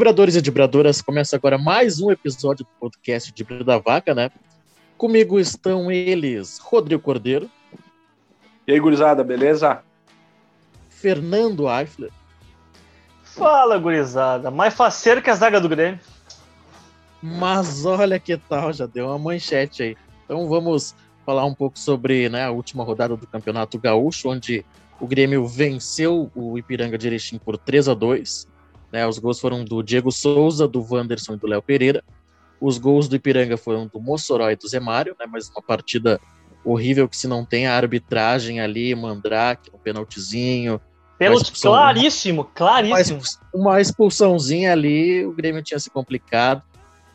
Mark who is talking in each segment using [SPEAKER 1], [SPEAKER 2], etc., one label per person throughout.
[SPEAKER 1] Dibradores e Dibradoras, começa agora mais um episódio do podcast Dibra da Vaca, né? Comigo estão eles, Rodrigo Cordeiro.
[SPEAKER 2] E aí, gurizada, beleza?
[SPEAKER 1] Fernando Eifler.
[SPEAKER 3] Fala, gurizada. Mais faceiro que a zaga do Grêmio.
[SPEAKER 1] Mas olha que tal, já deu uma manchete aí. Então vamos falar um pouco sobre né, a última rodada do Campeonato Gaúcho, onde o Grêmio venceu o Ipiranga de Erechim por 3 a 2 né, Os gols foram do Diego Souza, do Wanderson e do Léo Pereira. Os gols do Ipiranga foram do Mossoró e do Zé Mário, né, mas uma partida horrível que se não tem a arbitragem ali, Mandrake, um penaltizinho.
[SPEAKER 3] Pênalti claríssimo, claríssimo.
[SPEAKER 1] Uma, uma expulsãozinha ali, o Grêmio tinha se complicado.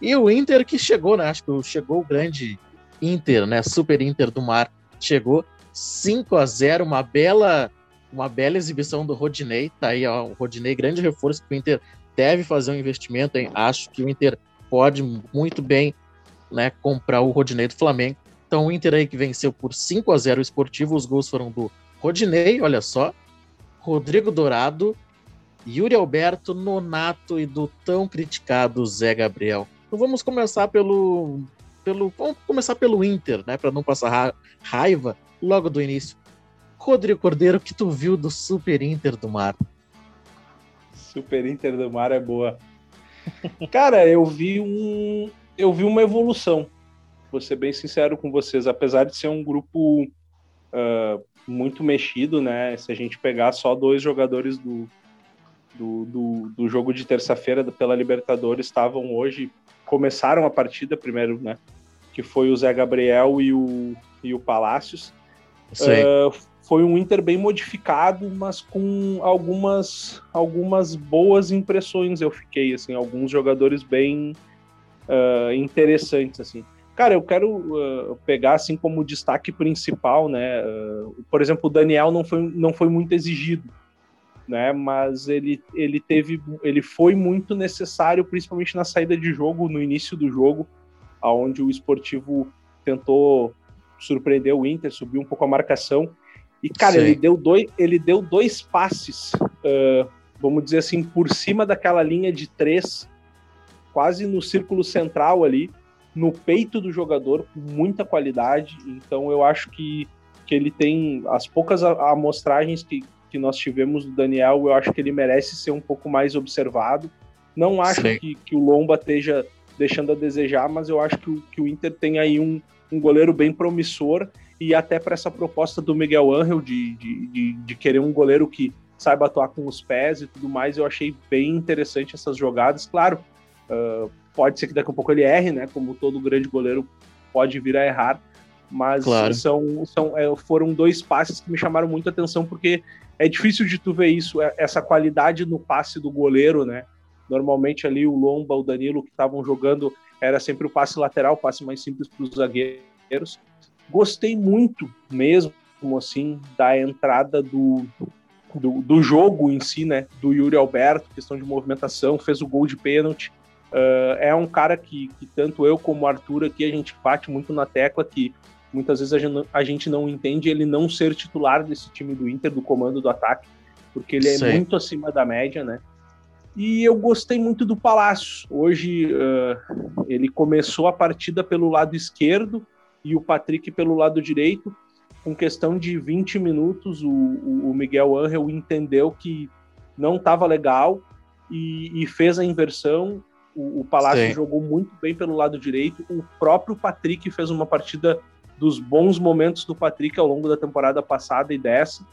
[SPEAKER 1] E o Inter que chegou, né? Acho que chegou o grande Inter, né? Super Inter do Mar. Chegou 5 a 0 uma bela uma bela exibição do Rodinei, tá aí, ó, o Rodinei, grande reforço que o Inter deve fazer um investimento, hein? acho que o Inter pode muito bem, né, comprar o Rodinei do Flamengo. Então o Inter aí que venceu por 5 a 0 o Esportivo, os gols foram do Rodinei, olha só, Rodrigo Dourado, Yuri Alberto, Nonato e do tão criticado Zé Gabriel. Então vamos começar pelo pelo vamos começar pelo Inter, né, para não passar ra raiva logo do início. Rodrigo Cordeiro, que tu viu do Super Inter do Mar?
[SPEAKER 2] Super Inter do Mar é boa. Cara, eu vi um, eu vi uma evolução. Vou ser bem sincero com vocês, apesar de ser um grupo uh, muito mexido, né? Se a gente pegar só dois jogadores do, do, do, do jogo de terça-feira pela Libertadores estavam hoje, começaram a partida primeiro, né? Que foi o Zé Gabriel e o, e o Palácios. Uh, foi um Inter bem modificado, mas com algumas, algumas boas impressões eu fiquei, assim, alguns jogadores bem uh, interessantes, assim. Cara, eu quero uh, pegar, assim, como destaque principal, né, uh, por exemplo, o Daniel não foi, não foi muito exigido, né, mas ele, ele teve, ele foi muito necessário, principalmente na saída de jogo, no início do jogo, aonde o esportivo tentou surpreender o Inter, subiu um pouco a marcação, e, cara, ele deu, dois, ele deu dois passes, uh, vamos dizer assim, por cima daquela linha de três, quase no círculo central ali, no peito do jogador, com muita qualidade. Então, eu acho que, que ele tem as poucas amostragens que, que nós tivemos do Daniel, eu acho que ele merece ser um pouco mais observado. Não acho que, que o Lomba esteja deixando a desejar, mas eu acho que o, que o Inter tem aí um, um goleiro bem promissor e até para essa proposta do Miguel Angel de, de, de, de, querer um goleiro que saiba atuar com os pés e tudo mais, eu achei bem interessante essas jogadas. Claro, uh, pode ser que daqui a pouco ele erre, né? Como todo grande goleiro pode vir a errar, mas claro. são, são, é, foram dois passes que me chamaram muita atenção, porque é difícil de tu ver isso, é, essa qualidade no passe do goleiro, né? Normalmente ali o Lomba, o Danilo que estavam jogando era sempre o passe lateral, o passe mais simples para os zagueiros. Gostei muito mesmo, assim, da entrada do, do, do, jogo em si, né? Do Yuri Alberto, questão de movimentação, fez o gol de pênalti. Uh, é um cara que, que tanto eu como o Arthur aqui, a gente bate muito na tecla que muitas vezes a gente, a gente não entende ele não ser titular desse time do Inter, do comando do ataque, porque ele é Sim. muito acima da média, né? E eu gostei muito do Palácio. Hoje uh, ele começou a partida pelo lado esquerdo, e o Patrick pelo lado direito. Com questão de 20 minutos, o, o Miguel Angel entendeu que não estava legal e, e, fez a inversão. O, o Palácio Sim. jogou muito bem pelo lado direito. O próprio Patrick fez uma partida dos bons momentos do Patrick ao longo da temporada passada e dessa.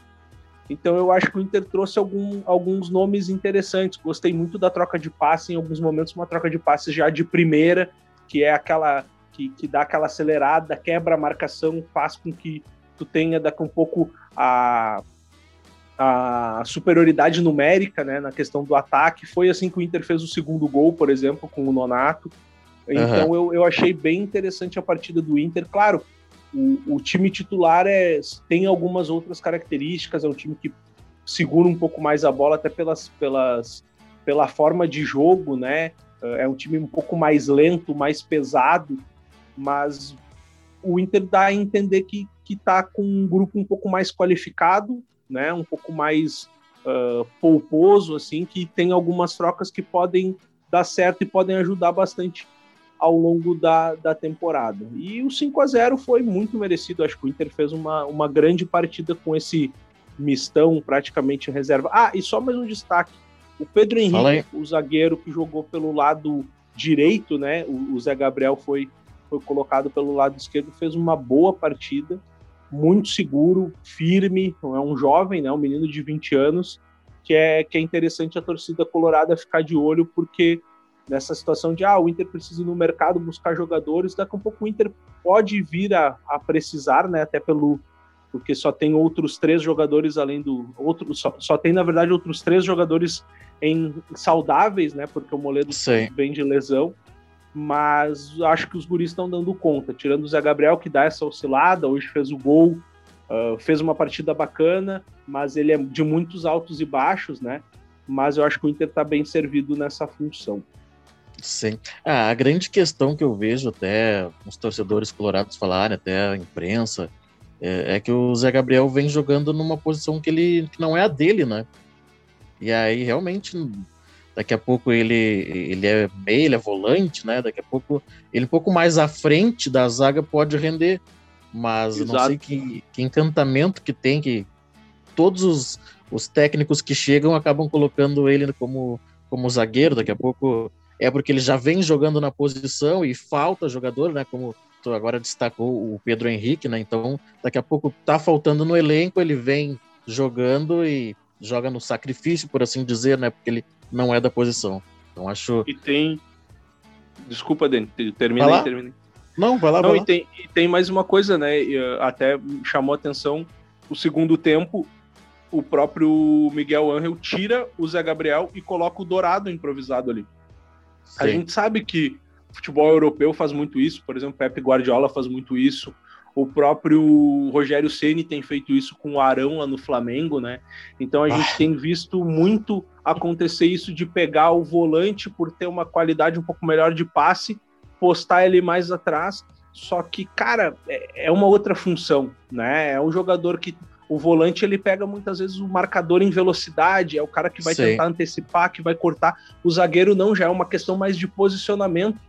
[SPEAKER 2] Então eu acho que o Inter trouxe algum, alguns nomes interessantes. Gostei muito da troca de passe em alguns momentos, uma troca de passe já de primeira, que é aquela que, que dá aquela acelerada, quebra a marcação, faz com que tu tenha daqui um pouco a, a superioridade numérica né, na questão do ataque. Foi assim que o Inter fez o segundo gol, por exemplo, com o Nonato. Então uhum. eu, eu achei bem interessante a partida do Inter. Claro, o, o, time titular é, tem algumas outras características, é um time que segura um pouco mais a bola, até pelas, pelas, pela forma de jogo, né? É um time um pouco mais lento, mais pesado, mas o Inter dá a entender que que está com um grupo um pouco mais qualificado, né, um pouco mais uh, pouposo, assim, que tem algumas trocas que podem dar certo e podem ajudar bastante ao longo da, da temporada. E o 5 a 0 foi muito merecido. Acho que o Inter fez uma, uma grande partida com esse mistão praticamente em reserva. Ah, e só mais um destaque. O Pedro Henrique, o zagueiro que jogou pelo lado direito, né? O, o Zé Gabriel foi, foi colocado pelo lado esquerdo, fez uma boa partida, muito seguro, firme, é um jovem, né? Um menino de 20 anos, que é, que é interessante a torcida colorada ficar de olho, porque nessa situação de ah, o Inter precisa ir no mercado buscar jogadores, daqui a um pouco o Inter pode vir a, a precisar, né? Até pelo porque só tem outros três jogadores além do outro só, só tem na verdade outros três jogadores em saudáveis, né? Porque o Moledo Sim. vem de lesão, mas acho que os guris estão dando conta, tirando o Zé Gabriel que dá essa oscilada, hoje fez o gol, uh, fez uma partida bacana, mas ele é de muitos altos e baixos, né? Mas eu acho que o Inter está bem servido nessa função.
[SPEAKER 1] Sim. Ah, a grande questão que eu vejo até os torcedores colorados falarem, até a imprensa, é, é, que o Zé Gabriel vem jogando numa posição que ele que não é a dele, né? E aí realmente daqui a pouco ele ele é meio, ele é volante, né? Daqui a pouco ele um pouco mais à frente da zaga pode render, mas Exato. não sei que, que encantamento que tem que todos os, os técnicos que chegam acabam colocando ele como como zagueiro, daqui a pouco é porque ele já vem jogando na posição e falta jogador, né? Como tu agora destacou o Pedro Henrique, né? Então, daqui a pouco tá faltando no elenco, ele vem jogando e joga no sacrifício, por assim dizer, né? Porque ele não é da posição. Então acho.
[SPEAKER 2] E tem. Desculpa, Dani, terminei, terminei.
[SPEAKER 1] Não, vai lá, não, vai
[SPEAKER 2] e lá. Tem, e tem mais uma coisa, né? Uh, até chamou atenção o segundo tempo. O próprio Miguel Angel tira o Zé Gabriel e coloca o Dourado improvisado ali. Sim. A gente sabe que futebol europeu faz muito isso, por exemplo, Pepe Guardiola faz muito isso, o próprio Rogério Ceni tem feito isso com o Arão lá no Flamengo, né? Então a gente ah. tem visto muito acontecer isso de pegar o volante por ter uma qualidade um pouco melhor de passe, postar ele mais atrás. Só que, cara, é, é uma outra função, né? É um jogador que o volante ele pega muitas vezes o marcador em velocidade, é o cara que vai Sim. tentar antecipar, que vai cortar. O zagueiro não, já é uma questão mais de posicionamento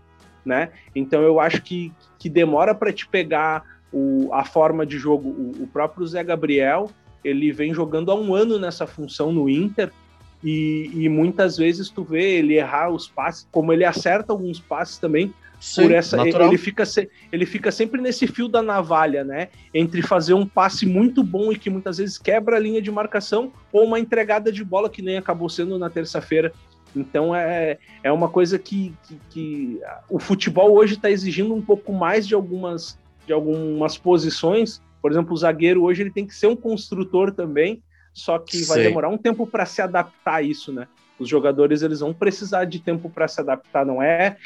[SPEAKER 2] né? Então eu acho que, que demora para te pegar o, a forma de jogo. O, o, próprio Zé Gabriel, ele vem jogando há um ano nessa função no Inter e, e, muitas vezes tu vê ele errar os passes, como ele acerta alguns passes também. Sim, por essa, ele fica, ele fica sempre nesse fio da navalha, né? Entre fazer um passe muito bom e que muitas vezes quebra a linha de marcação, ou uma entregada de bola que nem acabou sendo na terça-feira então é, é uma coisa que, que, que o futebol hoje está exigindo um pouco mais de algumas, de algumas posições. Por exemplo, o zagueiro hoje ele tem que ser um construtor também, só que vai demorar um tempo para se adaptar a isso, né? Os jogadores eles vão precisar de tempo para se adaptar, não é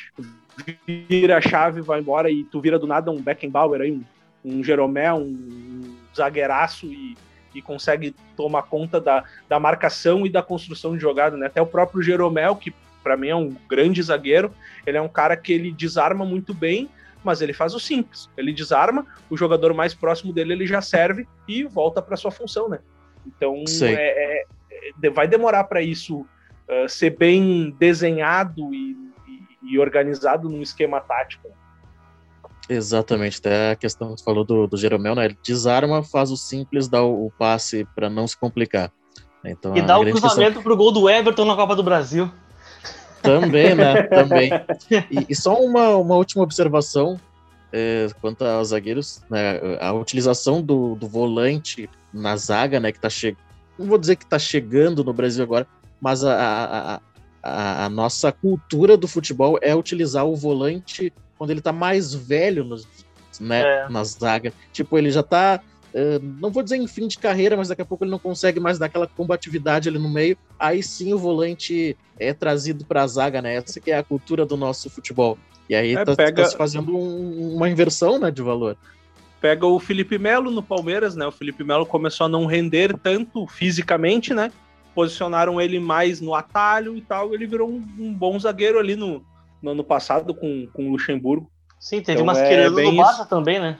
[SPEAKER 2] vira a chave, vai embora e tu vira do nada um Beckenbauer aí, um, um Jeromel, um zagueiraço e e consegue tomar conta da, da marcação e da construção de jogada, né? Até o próprio Jeromel, que para mim é um grande zagueiro, ele é um cara que ele desarma muito bem, mas ele faz o simples. Ele desarma, o jogador mais próximo dele ele já serve e volta para sua função, né? Então é, é, é, vai demorar para isso uh, ser bem desenhado e, e, e, organizado num esquema tático.
[SPEAKER 1] Exatamente, até a questão que você falou do, do Jeromel, né? Ele desarma, faz o simples, dá o, o passe para não se complicar. Então,
[SPEAKER 3] e dá o cruzamento questão... pro gol do Everton na Copa do Brasil.
[SPEAKER 1] Também, né? Também. E, e só uma, uma última observação é, quanto aos zagueiros, né? A utilização do, do volante na zaga, né? Que tá chegando. Não vou dizer que tá chegando no Brasil agora, mas a, a, a, a nossa cultura do futebol é utilizar o volante quando ele tá mais velho no, né, é. na zaga. Tipo, ele já tá. Não vou dizer em fim de carreira, mas daqui a pouco ele não consegue mais dar aquela combatividade ali no meio. Aí sim o volante é trazido para a zaga, né? Essa que é a cultura do nosso futebol. E aí é, tá, pega... tá se fazendo um, uma inversão né, de valor.
[SPEAKER 2] Pega o Felipe Melo no Palmeiras, né? O Felipe Melo começou a não render tanto fisicamente, né? Posicionaram ele mais no atalho e tal. Ele virou um, um bom zagueiro ali no, no ano passado com, com o Luxemburgo.
[SPEAKER 3] Sim, teve então, umas é queridas no Barça também, né?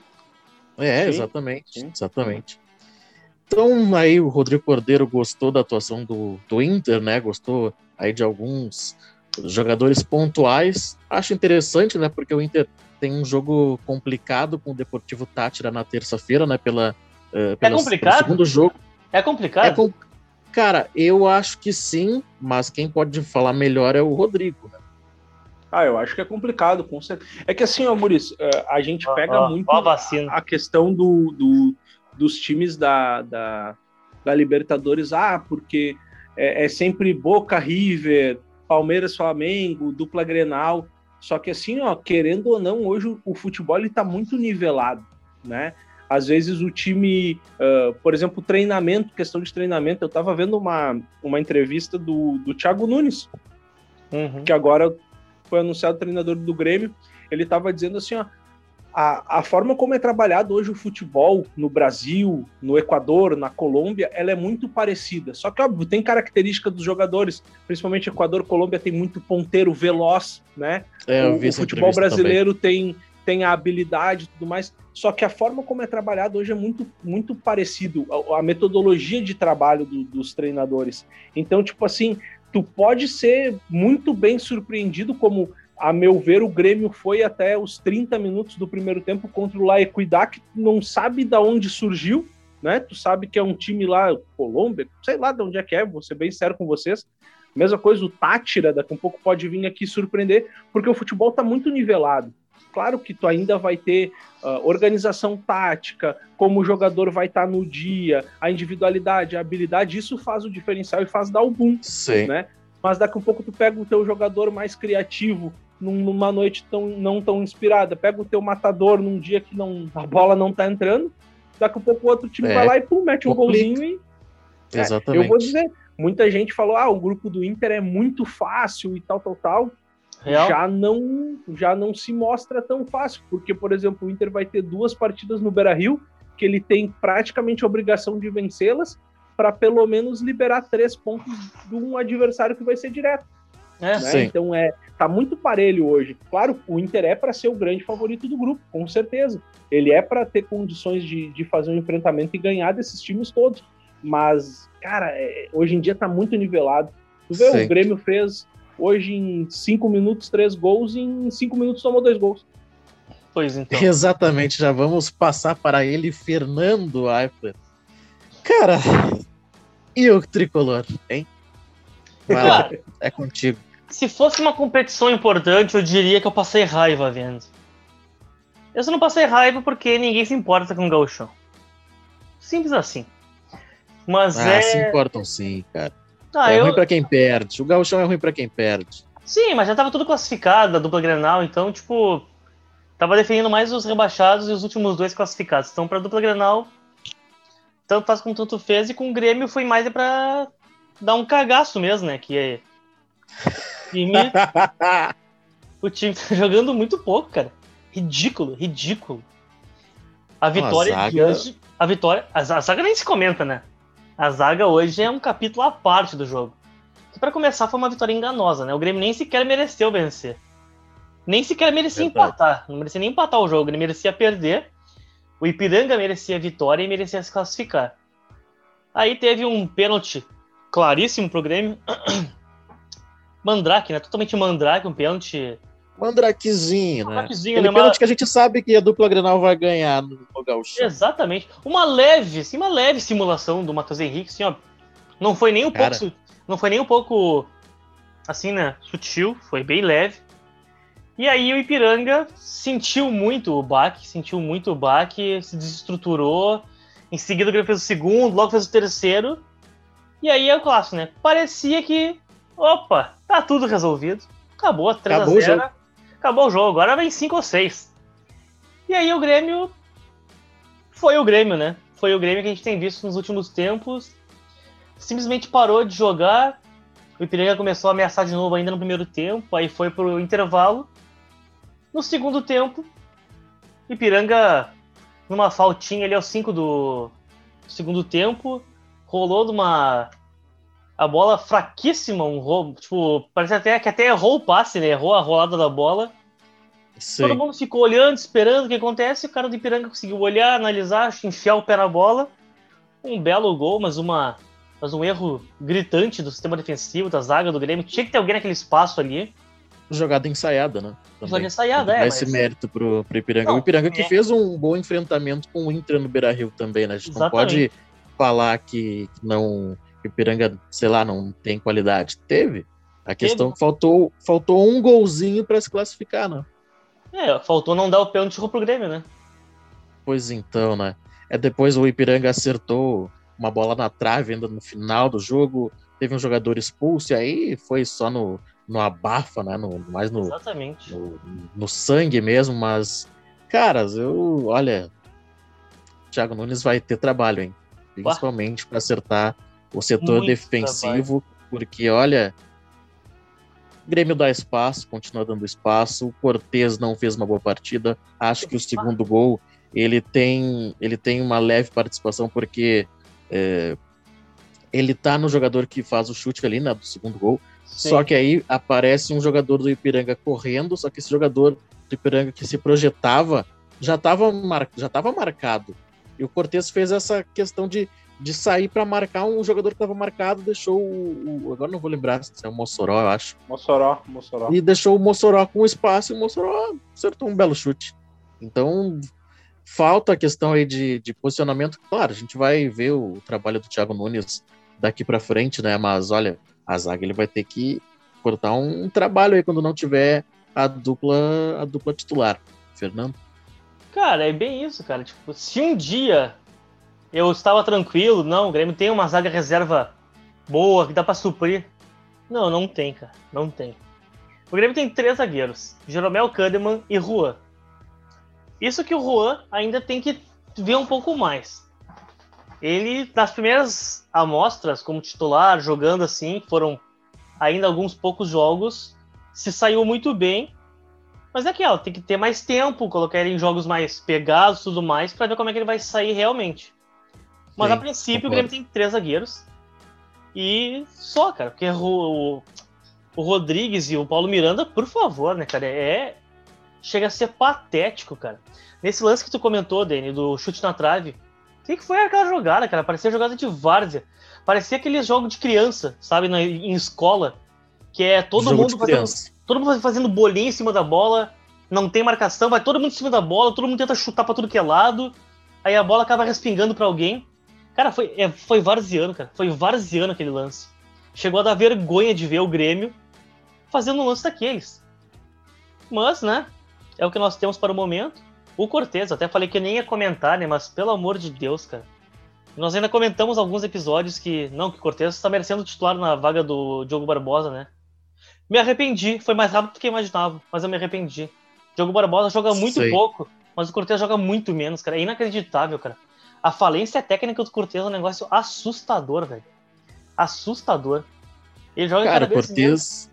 [SPEAKER 1] É, Sim. exatamente, exatamente. Então, aí o Rodrigo Cordeiro gostou da atuação do, do Inter, né? Gostou aí de alguns jogadores pontuais. Acho interessante, né? Porque o Inter tem um jogo complicado com o Deportivo Tátira na terça-feira, né? Pela, uh, pela,
[SPEAKER 3] é complicado?
[SPEAKER 1] segundo jogo.
[SPEAKER 3] É complicado? É com...
[SPEAKER 1] Cara, eu acho que sim, mas quem pode falar melhor é o Rodrigo, né?
[SPEAKER 2] Ah, eu acho que é complicado, com certeza. É que assim, ó, Maurício, eh, a gente pega muito a, a, questão do, do, dos times da, da, da Libertadores, ah, porque é, é, sempre Boca River, Palmeiras Flamengo, dupla Grenal. Só que assim, ó, querendo ou não, hoje o, o futebol está muito nivelado, né? Às vezes o time, uh, por exemplo, treinamento, questão de treinamento, eu estava vendo uma, uma entrevista do, do Thiago Nunes, uhum. que agora foi anunciado treinador do Grêmio, ele estava dizendo assim, ó, a, a forma como é trabalhado hoje o futebol no Brasil, no Equador, na Colômbia, ela é muito parecida. Só que, óbvio, tem característica dos jogadores, principalmente Equador, Colômbia tem muito ponteiro veloz, né? É, o, o futebol brasileiro tem, tem a habilidade e tudo mais. Só que a forma como é trabalhado hoje é muito, muito parecido, a, a metodologia de trabalho do, dos treinadores. Então, tipo assim, tu pode ser muito bem surpreendido, como, a meu ver, o Grêmio foi até os 30 minutos do primeiro tempo contra o La Equidad, que não sabe de onde surgiu, né? Tu sabe que é um time lá, Colômbia, sei lá de onde é que é, vou ser bem sério com vocês. Mesma coisa, o Tátira, daqui um pouco pode vir aqui surpreender, porque o futebol tá muito nivelado. Claro que tu ainda vai ter uh, organização tática, como o jogador vai estar tá no dia, a individualidade, a habilidade, isso faz o diferencial e faz dar o boom,
[SPEAKER 1] Sim.
[SPEAKER 2] né? Mas daqui a um pouco tu pega o teu jogador mais criativo, numa noite tão, não tão inspirada, pega o teu matador num dia que não, a bola não tá entrando, daqui a pouco o outro time é. vai lá e pum, mete um golzinho e...
[SPEAKER 1] É, Exatamente.
[SPEAKER 2] eu vou dizer, muita gente falou, ah, o grupo do Inter é muito fácil e tal, tal, tal. Real? já não já não se mostra tão fácil, porque, por exemplo, o Inter vai ter duas partidas no Beira-Rio, que ele tem praticamente a obrigação de vencê-las, para pelo menos liberar três pontos de um adversário que vai ser direto. É, né? Então é tá muito parelho hoje. Claro, o Inter é para ser o grande favorito do grupo, com certeza. Ele é para ter condições de, de fazer um enfrentamento e ganhar desses times todos. Mas, cara, é, hoje em dia tá muito nivelado. Tu vê, Sim. o Grêmio fez Hoje, em cinco minutos, três gols, e em cinco minutos tomou dois gols.
[SPEAKER 3] Pois então.
[SPEAKER 1] Exatamente, já vamos passar para ele, Fernando Eifler. Cara, e o tricolor, hein? Vai lá, é contigo.
[SPEAKER 3] Se fosse uma competição importante, eu diria que eu passei raiva vendo. Eu só não passei raiva porque ninguém se importa com o gauchão. Simples assim. Mas ah, é...
[SPEAKER 1] se importam sim, cara. Ah, é eu... ruim pra quem perde. O gauchão é ruim pra quem perde.
[SPEAKER 3] Sim, mas já tava tudo classificado, a dupla Grenal, então, tipo, tava definindo mais os rebaixados e os últimos dois classificados. Então, pra dupla Grenal, tanto faz como tanto fez, e com o Grêmio foi mais é pra dar um cagaço mesmo, né? Que é. Time... o time tá jogando muito pouco, cara. Ridículo, ridículo. A vitória a zaga... de hoje. A vitória. A zaga nem se comenta, né? A zaga hoje é um capítulo à parte do jogo. Que para começar foi uma vitória enganosa, né? O Grêmio nem sequer mereceu vencer. Nem sequer merecia Verdade. empatar. Não merecia nem empatar o jogo, ele merecia perder. O Ipiranga merecia a vitória e merecia se classificar. Aí teve um pênalti claríssimo pro Grêmio. Mandrake, né? Totalmente Mandrake, um pênalti
[SPEAKER 1] Mandrakezinho, né? Mandrakezinho, né? pênalti que a gente sabe que a dupla Grenal vai ganhar no, no Gaúcho.
[SPEAKER 3] Exatamente. Uma leve, assim, uma leve simulação do Matheus Henrique, assim, ó. Não foi nem um Cara. pouco. Não foi nem um pouco assim, né? Sutil, foi bem leve. E aí o Ipiranga sentiu muito o baque, sentiu muito o baque, se desestruturou. Em seguida o Grêmio fez o segundo, logo fez o terceiro. E aí é o clássico, né? Parecia que, opa, tá tudo resolvido. Acabou, 3x0 acabou o jogo, agora vem 5 ou 6. E aí o Grêmio foi o Grêmio, né? Foi o Grêmio que a gente tem visto nos últimos tempos. Simplesmente parou de jogar. O Ipiranga começou a ameaçar de novo ainda no primeiro tempo, aí foi pro intervalo. No segundo tempo, Ipiranga, numa faltinha ali aos 5 do segundo tempo, rolou numa a bola fraquíssima, um roubo, tipo, parece até que até errou o passe, né? Errou a rolada da bola. Sim. Todo mundo ficou olhando, esperando o que acontece, o cara do Ipiranga conseguiu olhar, analisar, enfiar o pé na bola. um belo gol, mas uma mas um erro gritante do sistema defensivo, da zaga do Grêmio. Tinha que ter alguém naquele espaço ali.
[SPEAKER 1] Jogada ensaiada, né?
[SPEAKER 3] Também. Jogada ensaiada, é.
[SPEAKER 1] Mas... Esse mérito pro, pro Ipiranga. Não, o Ipiranga é... que fez um bom enfrentamento com o Inter no Beira Rio também, né? A gente Exatamente. não pode falar que não. Que o Ipiranga, sei lá, não tem qualidade. Teve. A questão é que faltou, faltou um golzinho para se classificar, né?
[SPEAKER 3] É, faltou não dar o pênalti pro Grêmio, né?
[SPEAKER 1] Pois então, né? É depois o Ipiranga acertou uma bola na trave ainda no final do jogo, teve um jogador expulso, e aí foi só no, no abafa, né? No, mais no,
[SPEAKER 3] Exatamente.
[SPEAKER 1] No, no sangue mesmo, mas, caras, eu, olha, Thiago Nunes vai ter trabalho, hein? Principalmente para acertar o setor Muito defensivo, trabalho. porque, olha, o Grêmio dá espaço, continua dando espaço. O Cortez não fez uma boa partida. Acho que o segundo gol ele tem, ele tem uma leve participação, porque é, ele tá no jogador que faz o chute ali, né, do segundo gol. Sim. Só que aí aparece um jogador do Ipiranga correndo, só que esse jogador do Ipiranga que se projetava já estava mar, já tava marcado. E o Cortez fez essa questão de, de sair para marcar um jogador que estava marcado, deixou o, o, Agora não vou lembrar se é o Mossoró, eu acho.
[SPEAKER 2] Mossoró, Mossoró.
[SPEAKER 1] E deixou o Mossoró com espaço e o Mossoró acertou um belo chute. Então falta a questão aí de, de posicionamento. Claro, a gente vai ver o trabalho do Thiago Nunes daqui para frente, né? Mas olha, a zaga ele vai ter que cortar um, um, trabalho aí quando não tiver a dupla a dupla titular. Fernando?
[SPEAKER 3] Cara, é bem isso, cara. Tipo, se um dia eu estava tranquilo, não, o Grêmio tem uma zaga reserva boa que dá para suprir. Não, não tem, cara. Não tem. O Grêmio tem três zagueiros: Jeromel Kahneman e Juan. Isso que o Juan ainda tem que ver um pouco mais. Ele, nas primeiras amostras como titular, jogando assim, foram ainda alguns poucos jogos, se saiu muito bem. Mas é aquela, tem que ter mais tempo, colocar ele em jogos mais pegados tudo mais, para ver como é que ele vai sair realmente. Mas Sim, a princípio concordo. o Grêmio tem três zagueiros. E só, cara, porque o, o Rodrigues e o Paulo Miranda, por favor, né, cara, é, chega a ser patético, cara. Nesse lance que tu comentou, Dani, do chute na trave, o que, que foi aquela jogada, cara? Parecia jogada de várzea. Parecia aquele jogo de criança, sabe, na, em escola, que é todo jogo mundo fazendo, todo mundo fazendo bolinha em cima da bola, não tem marcação, vai todo mundo em cima da bola, todo mundo tenta chutar para tudo que é lado, aí a bola acaba respingando para alguém. Cara, foi, é, foi varziano, cara. Foi varziano aquele lance. Chegou a dar vergonha de ver o Grêmio fazendo um lance daqueles. Mas, né, é o que nós temos para o momento. O Cortez, até falei que nem ia comentar, né? Mas pelo amor de Deus, cara. Nós ainda comentamos alguns episódios que. Não, que o Cortez está merecendo titular na vaga do Diogo Barbosa, né? Me arrependi, foi mais rápido do que eu imaginava, mas eu me arrependi. Diogo Barbosa joga muito Sei. pouco, mas o Cortez joga muito menos, cara. É inacreditável, cara. A falência técnica do Cortez é um negócio assustador, velho. Assustador.
[SPEAKER 1] Ele joga Cara, Cortez,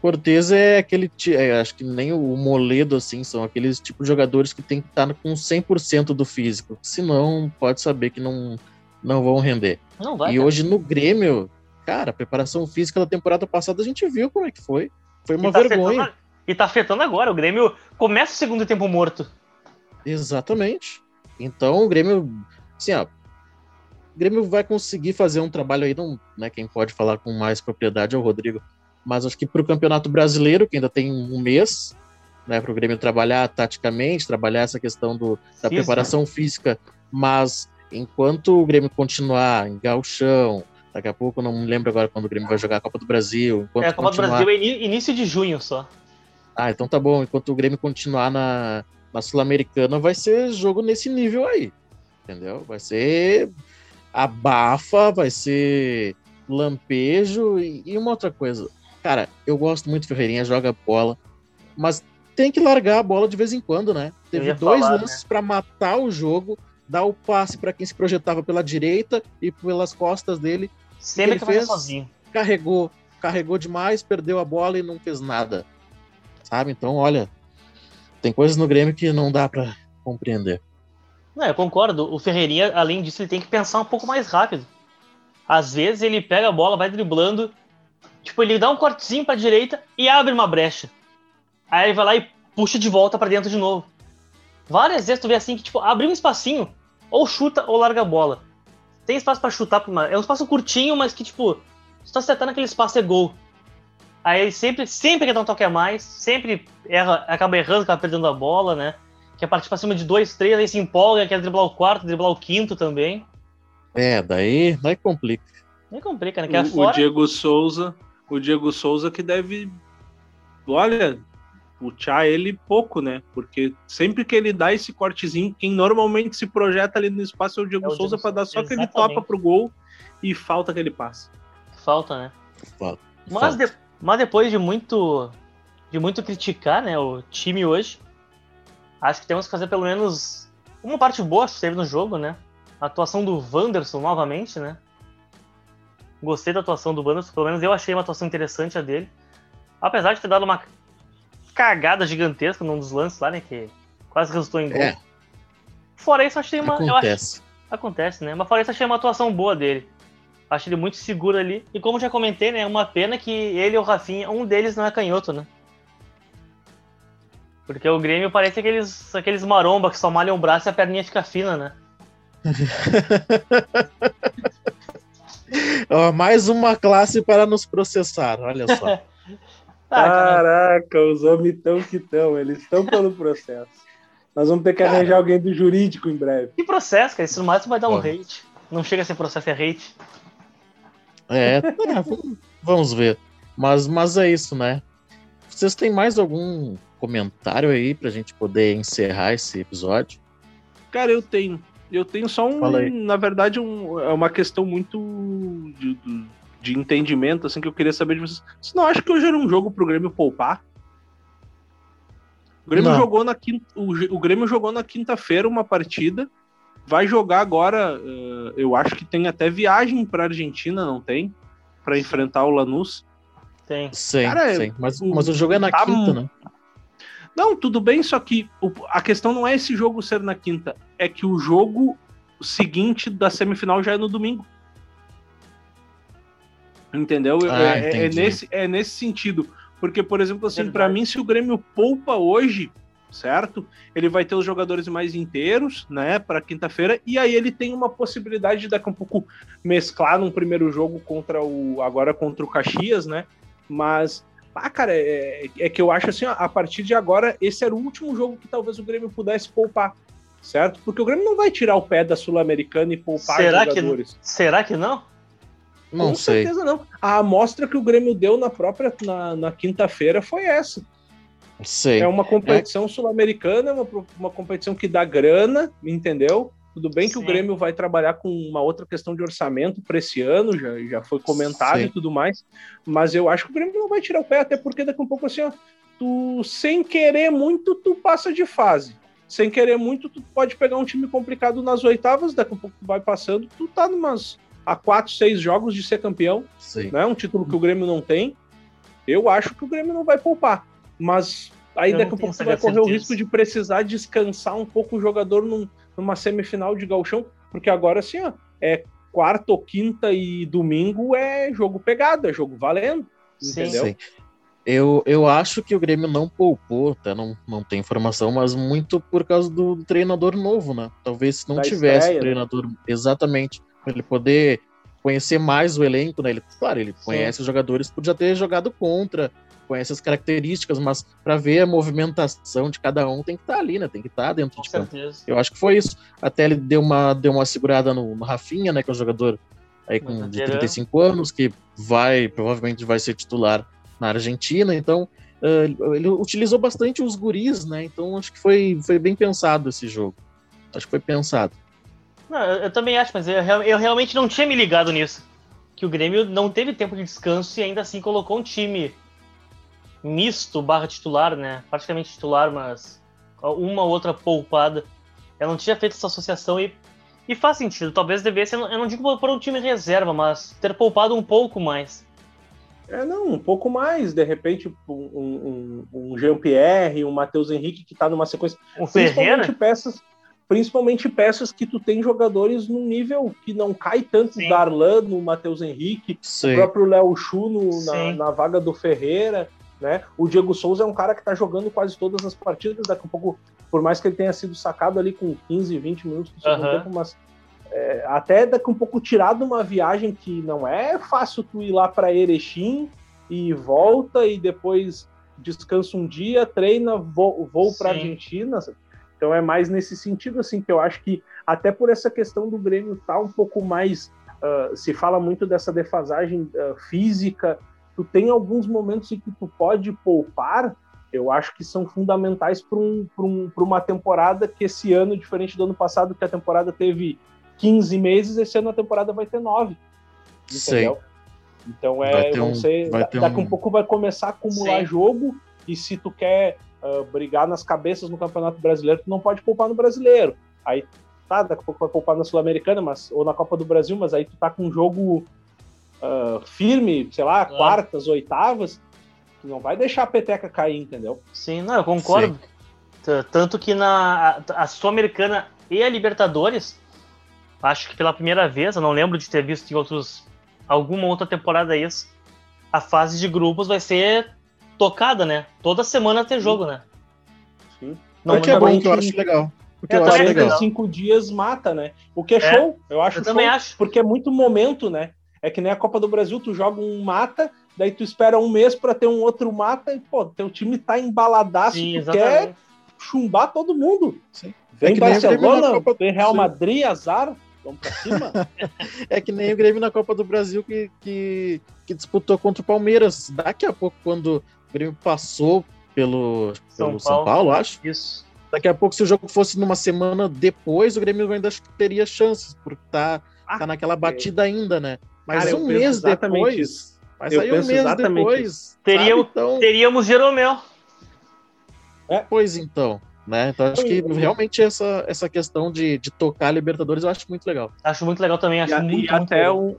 [SPEAKER 1] Cortez é aquele, é, acho que nem o Moledo, assim, são aqueles tipos de jogadores que tem que estar com 100% do físico, senão pode saber que não, não vão render. Não vai, e cara. hoje no Grêmio, cara, a preparação física da temporada passada a gente viu como é que foi. Foi uma tá vergonha.
[SPEAKER 3] Afetando, e tá afetando agora, o Grêmio começa o segundo tempo morto.
[SPEAKER 1] Exatamente. Então o Grêmio, assim, ó, o Grêmio vai conseguir fazer um trabalho aí, não, né, quem pode falar com mais propriedade é o Rodrigo, mas acho que para o Campeonato Brasileiro, que ainda tem um mês, né, para o Grêmio trabalhar taticamente, trabalhar essa questão do, da preparação física, mas enquanto o Grêmio continuar em galchão, daqui a pouco, não me lembro agora quando o Grêmio vai jogar a Copa do Brasil.
[SPEAKER 3] é, a Copa continuar... do Brasil é início de junho só.
[SPEAKER 1] Ah, então tá bom. Enquanto o Grêmio continuar na, na Sul-Americana, vai ser jogo nesse nível aí. Entendeu? Vai ser abafa, vai ser lampejo e, e uma outra coisa. Cara, eu gosto muito do Ferreirinha, joga bola, mas tem que largar a bola de vez em quando, né? Teve dois falar, lances né? para matar o jogo, dar o passe para quem se projetava pela direita e pelas costas dele.
[SPEAKER 3] Sempre que, que fez, sozinho.
[SPEAKER 1] Carregou, carregou demais, perdeu a bola e não fez nada. Sabe? Então, olha, tem coisas no Grêmio que não dá para compreender.
[SPEAKER 3] Não, eu concordo. O Ferreirinha, além disso, ele tem que pensar um pouco mais rápido. Às vezes ele pega a bola, vai driblando Tipo, ele dá um cortezinho pra direita e abre uma brecha. Aí ele vai lá e puxa de volta para dentro de novo. Várias vezes tu vê assim que, tipo, abre um espacinho, ou chuta ou larga a bola. tem espaço para chutar, é um espaço curtinho, mas que, tipo, se tu acertar naquele espaço é gol. Aí ele sempre, sempre quer dar um toque a mais, sempre erra, acaba errando, acaba perdendo a bola, né? Quer partir pra cima de dois, três, aí se empolga, quer driblar o quarto, driblar o quinto também.
[SPEAKER 1] É, daí, daí complica.
[SPEAKER 3] Nem complica, né? Que é
[SPEAKER 2] o,
[SPEAKER 3] fora...
[SPEAKER 2] o Diego Souza, o Diego Souza que deve. Olha, puxar ele pouco, né? Porque sempre que ele dá esse cortezinho, quem normalmente se projeta ali no espaço é o Diego é o Souza para dar só aquele topa pro gol e falta aquele passe.
[SPEAKER 3] Falta, né?
[SPEAKER 1] Falta.
[SPEAKER 3] Mas, de, mas depois de muito de muito criticar, né, o time hoje, acho que temos que fazer pelo menos uma parte boa que teve no jogo, né? A atuação do Wanderson novamente, né? Gostei da atuação do Wanderson, pelo menos eu achei uma atuação interessante a dele. Apesar de ter dado uma cagada gigantesca num dos lances lá, né? Que quase resultou em gol. É. Fora isso, achei uma.
[SPEAKER 1] Acontece.
[SPEAKER 3] Acho, acontece, né? Mas fora isso, achei uma atuação boa dele. Achei ele muito seguro ali. E como já comentei, né? É uma pena que ele e o Rafinha, um deles não é canhoto, né? Porque o Grêmio parece aqueles, aqueles maromba que só malham o braço e a perninha fica fina, né?
[SPEAKER 1] mais uma classe para nos processar, olha só.
[SPEAKER 2] Ah, Caraca, os homens estão que estão, eles estão pelo processo. Nós vamos ter que cara, arranjar alguém do jurídico em breve.
[SPEAKER 3] Que processo, cara? Isso no máximo vai dar um hate. Não chega a ser processo, é hate.
[SPEAKER 1] É, é vamos ver. Mas, mas é isso, né? Vocês têm mais algum comentário aí pra gente poder encerrar esse episódio?
[SPEAKER 2] Cara, eu tenho. Eu tenho só um. Na verdade, um, é uma questão muito. De, de, entendimento, assim, que eu queria saber de vocês. Você não acha que hoje era um jogo pro Grêmio poupar? O Grêmio não. jogou na quinta, o, o Grêmio jogou na quinta-feira uma partida. Vai jogar agora, uh, eu acho que tem até viagem para Argentina, não tem? Para enfrentar o Lanús.
[SPEAKER 3] Tem.
[SPEAKER 1] Sim, Cara, sim. Mas, mas o jogo é na tá quinta, né?
[SPEAKER 2] Não, tudo bem, só que o, a questão não é esse jogo ser na quinta, é que o jogo seguinte da semifinal já é no domingo. Entendeu? Ah, é, é, é, nesse, é nesse sentido. Porque, por exemplo, assim, para mim, se o Grêmio poupa hoje, certo? Ele vai ter os jogadores mais inteiros, né, para quinta-feira, e aí ele tem uma possibilidade de daqui a um pouco mesclar num primeiro jogo contra o agora contra o Caxias, né? Mas ah, cara, é, é que eu acho assim, ó, a partir de agora, esse era o último jogo que talvez o Grêmio pudesse poupar, certo? Porque o Grêmio não vai tirar o pé da Sul-Americana e poupar
[SPEAKER 3] será
[SPEAKER 2] jogadores.
[SPEAKER 3] Que, será que não?
[SPEAKER 1] Não Com sei. certeza
[SPEAKER 2] não. A amostra que o Grêmio deu na própria na, na quinta-feira foi essa.
[SPEAKER 1] Sei.
[SPEAKER 2] É uma competição é... sul-americana, uma, uma competição que dá grana, entendeu? Tudo bem que Sim. o Grêmio vai trabalhar com uma outra questão de orçamento para esse ano, já, já foi comentado Sim. e tudo mais, mas eu acho que o Grêmio não vai tirar o pé, até porque daqui a um pouco assim, ó, tu sem querer muito, tu passa de fase. Sem querer muito, tu pode pegar um time complicado nas oitavas, daqui a um pouco tu vai passando, tu tá numas a quatro, seis jogos de ser campeão, Sim. né? Um título que o Grêmio não tem. Eu acho que o Grêmio não vai poupar, mas aí daqui a pouco tu vai correr certeza. o risco de precisar descansar um pouco o jogador num, numa semifinal de galchão, porque agora assim, ó, é quarta ou quinta e domingo é jogo pegado, é jogo valendo, sim, entendeu? Sim.
[SPEAKER 1] Eu, eu acho que o Grêmio não poupou, até não, não tem informação, mas muito por causa do, do treinador novo, né? Talvez se não da tivesse estreia, né? treinador né? exatamente para ele poder conhecer mais o elenco, né? Ele, claro, ele Sim. conhece os jogadores já ter jogado contra, conhece as características, mas para ver a movimentação de cada um tem que estar tá ali, né? Tem que estar tá dentro Com de campo. Certeza. Eu acho que foi isso. Até ele deu uma, deu uma segurada no, no Rafinha, né? Que é um jogador aí com de 35 anos, que vai, provavelmente vai ser titular na Argentina, então uh, ele utilizou bastante os guris, né? Então acho que foi, foi bem pensado esse jogo. Acho que foi pensado.
[SPEAKER 3] Não, eu, eu, também acho, mas eu, eu, realmente não tinha me ligado nisso. Que o Grêmio não teve tempo de descanso e ainda assim colocou um time misto barra titular, né? Praticamente titular, mas uma ou outra poupada. Eu não tinha feito essa associação e, e faz sentido. Talvez devesse, eu não, eu não digo por um time reserva, mas ter poupado um pouco mais.
[SPEAKER 2] É, não, um pouco mais. De repente, um, um, um Jean-Pierre, um Matheus Henrique que tá numa sequência.
[SPEAKER 3] Um Ferreira?
[SPEAKER 2] peças principalmente peças que tu tem jogadores num nível que não cai tanto Sim. Darlan no Matheus Henrique, Sim. o próprio Léo Chu no, na, na, vaga do Ferreira, né? O Diego Souza é um cara que tá jogando quase todas as partidas, daqui a pouco, por mais que ele tenha sido sacado ali com 15, 20 minutos do segundo uhum. tempo, mas é, até daqui um pouco tirar de uma viagem que não é fácil tu ir lá para Erechim e volta e depois descansa um dia, treina, voo, voo para Argentina. Então é mais nesse sentido assim que eu acho que até por essa questão do Grêmio estar tá um pouco mais uh, se fala muito dessa defasagem uh, física, tu tem alguns momentos em que tu pode poupar, eu acho que são fundamentais para um, um, uma temporada que esse ano, diferente do ano passado, que a temporada teve 15 meses, esse ano a temporada vai ter 9. Entendeu? Sim. Então é, um, você, daqui um... um pouco vai começar a acumular Sim. jogo e se tu quer uh, brigar nas cabeças no Campeonato Brasileiro, tu não pode poupar no Brasileiro. Aí tá, daqui a pouco vai poupar na Sul-Americana, mas ou na Copa do Brasil, mas aí tu tá com um jogo uh, firme, sei lá, é. quartas, oitavas, tu não vai deixar a peteca cair, entendeu?
[SPEAKER 3] Sim, não, eu concordo. Sim. Tanto que na a, a Sul-Americana e a Libertadores, acho que pela primeira vez, eu não lembro de ter visto em outros alguma outra temporada isso, a fase de grupos vai ser tocada, né? Toda semana tem jogo, né?
[SPEAKER 1] Sim. Não, é que é bom, que eu acho legal.
[SPEAKER 2] Porque é, eu acho legal. cinco dias mata, né? O que é, é show, eu acho
[SPEAKER 3] eu também acho.
[SPEAKER 2] Porque é muito momento, né? É que nem a Copa do Brasil, tu joga um mata, daí tu espera um mês para ter um outro mata e, pô, teu time tá embaladaço, Sim, tu quer chumbar todo mundo. Sim. Vem é Barcelona, vem Real Madrid, azar, vamos pra cima.
[SPEAKER 1] é que nem o Grêmio na Copa do Brasil que, que, que, disputou contra o Palmeiras. Daqui a pouco, quando o Grêmio passou pelo São, pelo Paulo, São Paulo, acho.
[SPEAKER 3] Isso.
[SPEAKER 1] Daqui a pouco, se o jogo fosse numa semana depois, o Grêmio ainda teria chances, porque tá, ah, tá naquela batida é. ainda, né? Mas Cara, um mês depois. Isso. Mas eu aí um mês depois.
[SPEAKER 3] Teríamos, então... teríamos Jeromel.
[SPEAKER 1] É. Pois então. Né? Então acho que realmente essa, essa questão de, de tocar a Libertadores eu acho muito legal.
[SPEAKER 3] Acho muito legal também, acho
[SPEAKER 2] e,
[SPEAKER 3] muito,
[SPEAKER 2] e muito até legal. um,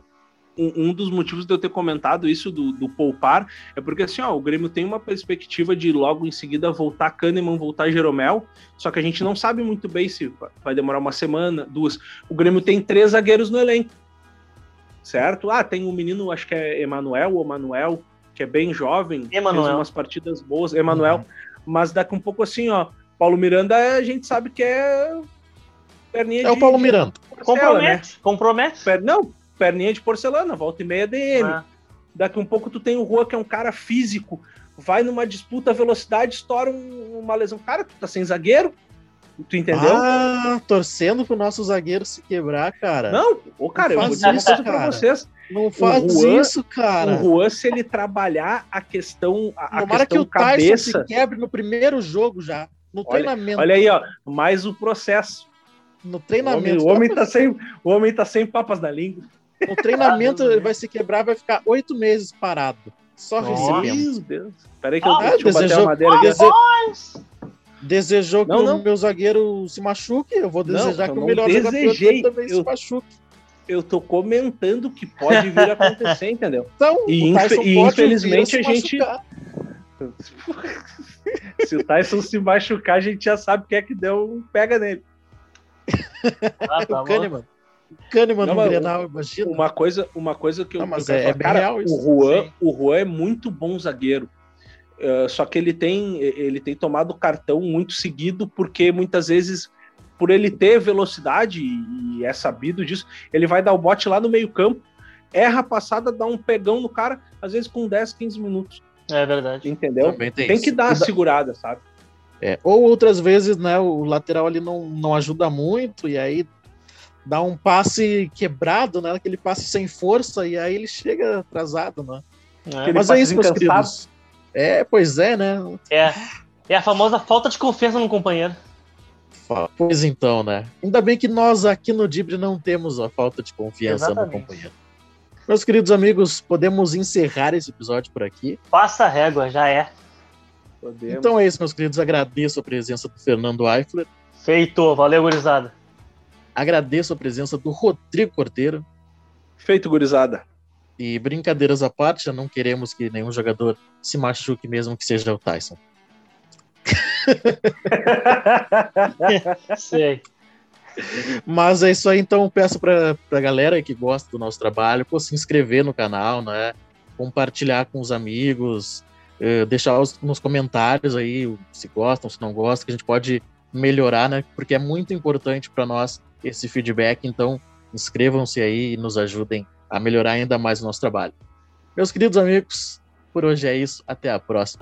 [SPEAKER 2] um, dos motivos de eu ter comentado isso do, do poupar é porque assim, ó, o Grêmio tem uma perspectiva de logo em seguida voltar Kahneman, voltar Jeromel, só que a gente não sabe muito bem se vai demorar uma semana, duas. O Grêmio tem três zagueiros no elenco, certo? Ah, tem um menino, acho que é Emanuel ou Manuel, que é bem jovem,
[SPEAKER 3] Emanuel. fez
[SPEAKER 2] umas partidas boas, Emanuel, uhum. mas daqui um pouco assim, ó, Paulo Miranda a gente sabe que é
[SPEAKER 1] perninha é de... É o Paulo Miranda.
[SPEAKER 3] Compromete, né? compromete.
[SPEAKER 2] Per... Não, perninha de porcelana, volta e meia DM. Ah. Daqui um pouco tu tem o Rua, que é um cara físico, vai numa disputa velocidade, estoura um, uma lesão. Cara, tu tá sem zagueiro, tu entendeu?
[SPEAKER 1] Ah, torcendo pro nosso zagueiro se quebrar, cara.
[SPEAKER 2] Não, ô, cara, não eu vou dizer isso, cara. pra vocês.
[SPEAKER 1] Não faz Juan, isso, cara.
[SPEAKER 2] O Juan, se ele trabalhar a questão. A,
[SPEAKER 1] Tomara questão que o cabeça... Tyson se quebre no primeiro jogo já. No
[SPEAKER 2] olha,
[SPEAKER 1] treinamento.
[SPEAKER 2] Olha aí, ó. Mais o processo.
[SPEAKER 1] No treinamento.
[SPEAKER 2] O homem, o homem, tá, sem, o homem tá sem papas na língua.
[SPEAKER 1] O treinamento ele vai se quebrar, vai ficar oito meses parado. Só recebendo. Meu
[SPEAKER 2] Deus. Peraí que eu, ah, deixa desejou, madeira
[SPEAKER 1] dese... Desejou não, que não. o meu zagueiro se machuque, eu vou desejar não, que o melhor
[SPEAKER 2] desejei. jogador também eu, se machuque. Eu tô comentando que pode vir a acontecer, entendeu?
[SPEAKER 1] Então, e, inf e infelizmente a gente.
[SPEAKER 2] se o Tyson se machucar, a gente já sabe quem é que deu um pega nele.
[SPEAKER 1] Ah, tá o Kahneman. Kahneman não, no Grenal, imagina.
[SPEAKER 2] Uma coisa, uma coisa que eu.
[SPEAKER 1] Não, mas eu é, é, bem cara, real
[SPEAKER 2] isso. O Juan, o Juan é muito bom zagueiro. Uh, só que ele tem, ele tem tomado cartão muito seguido, porque muitas vezes, por ele ter velocidade, e é sabido disso, ele vai dar o bote lá no meio-campo, erra a passada, dá um pegão no cara, às vezes com 10, 15 minutos.
[SPEAKER 3] É verdade.
[SPEAKER 2] Entendeu? tem, tem que dar a segurada, sabe?
[SPEAKER 1] É, ou outras vezes, né, o lateral ali não, não ajuda muito, e aí dá um passe quebrado, né? Aquele passe sem força, e aí ele chega atrasado, né? É, Mas é isso, meus queridos. É, pois é, né?
[SPEAKER 3] É. É a famosa falta de confiança no companheiro.
[SPEAKER 1] Pois então, né? Ainda bem que nós aqui no Dibre não temos a falta de confiança Exatamente. no companheiro. Meus queridos amigos, podemos encerrar esse episódio por aqui.
[SPEAKER 3] Passa a régua, já é.
[SPEAKER 1] Podemos. Então é isso, meus queridos. Agradeço a presença do Fernando Eifler.
[SPEAKER 3] Feito, valeu, gurizada.
[SPEAKER 1] Agradeço a presença do Rodrigo Corteiro.
[SPEAKER 2] Feito, gurizada.
[SPEAKER 1] E brincadeiras à parte, já não queremos que nenhum jogador se machuque, mesmo que seja o Tyson.
[SPEAKER 3] Sei.
[SPEAKER 1] Mas é isso aí, então peço para a galera que gosta do nosso trabalho, pô, se inscrever no canal, né? Compartilhar com os amigos, eh, deixar os, nos comentários aí se gostam, se não gostam, que a gente pode melhorar, né? Porque é muito importante para nós esse feedback. Então, Inscrevam-se aí e nos ajudem a melhorar ainda mais o nosso trabalho. Meus queridos amigos, por hoje é isso. Até a próxima.